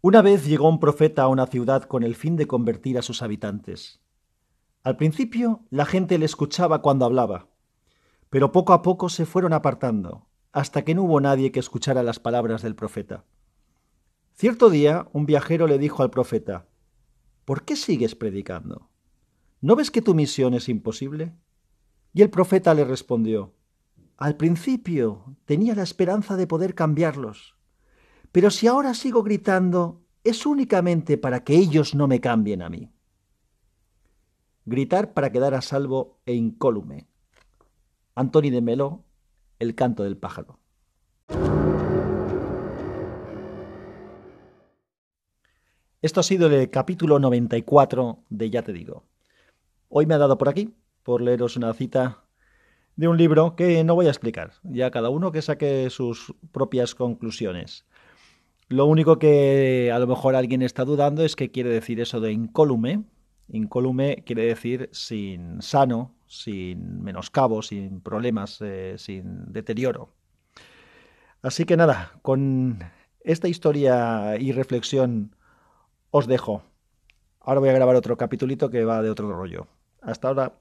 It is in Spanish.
Una vez llegó un profeta a una ciudad con el fin de convertir a sus habitantes. Al principio la gente le escuchaba cuando hablaba, pero poco a poco se fueron apartando, hasta que no hubo nadie que escuchara las palabras del profeta. Cierto día un viajero le dijo al profeta, ¿Por qué sigues predicando? ¿No ves que tu misión es imposible? Y el profeta le respondió, Al principio tenía la esperanza de poder cambiarlos, pero si ahora sigo gritando, es únicamente para que ellos no me cambien a mí. Gritar para quedar a salvo e incólume. Antoni de Meló, El canto del pájaro. Esto ha sido el capítulo 94 de Ya te digo. Hoy me ha dado por aquí, por leeros una cita de un libro que no voy a explicar, ya cada uno que saque sus propias conclusiones. Lo único que a lo mejor alguien está dudando es qué quiere decir eso de incólume. Incólume quiere decir sin sano, sin menoscabo, sin problemas, eh, sin deterioro. Así que nada, con esta historia y reflexión os dejo. Ahora voy a grabar otro capitulito que va de otro rollo. Hasta ahora.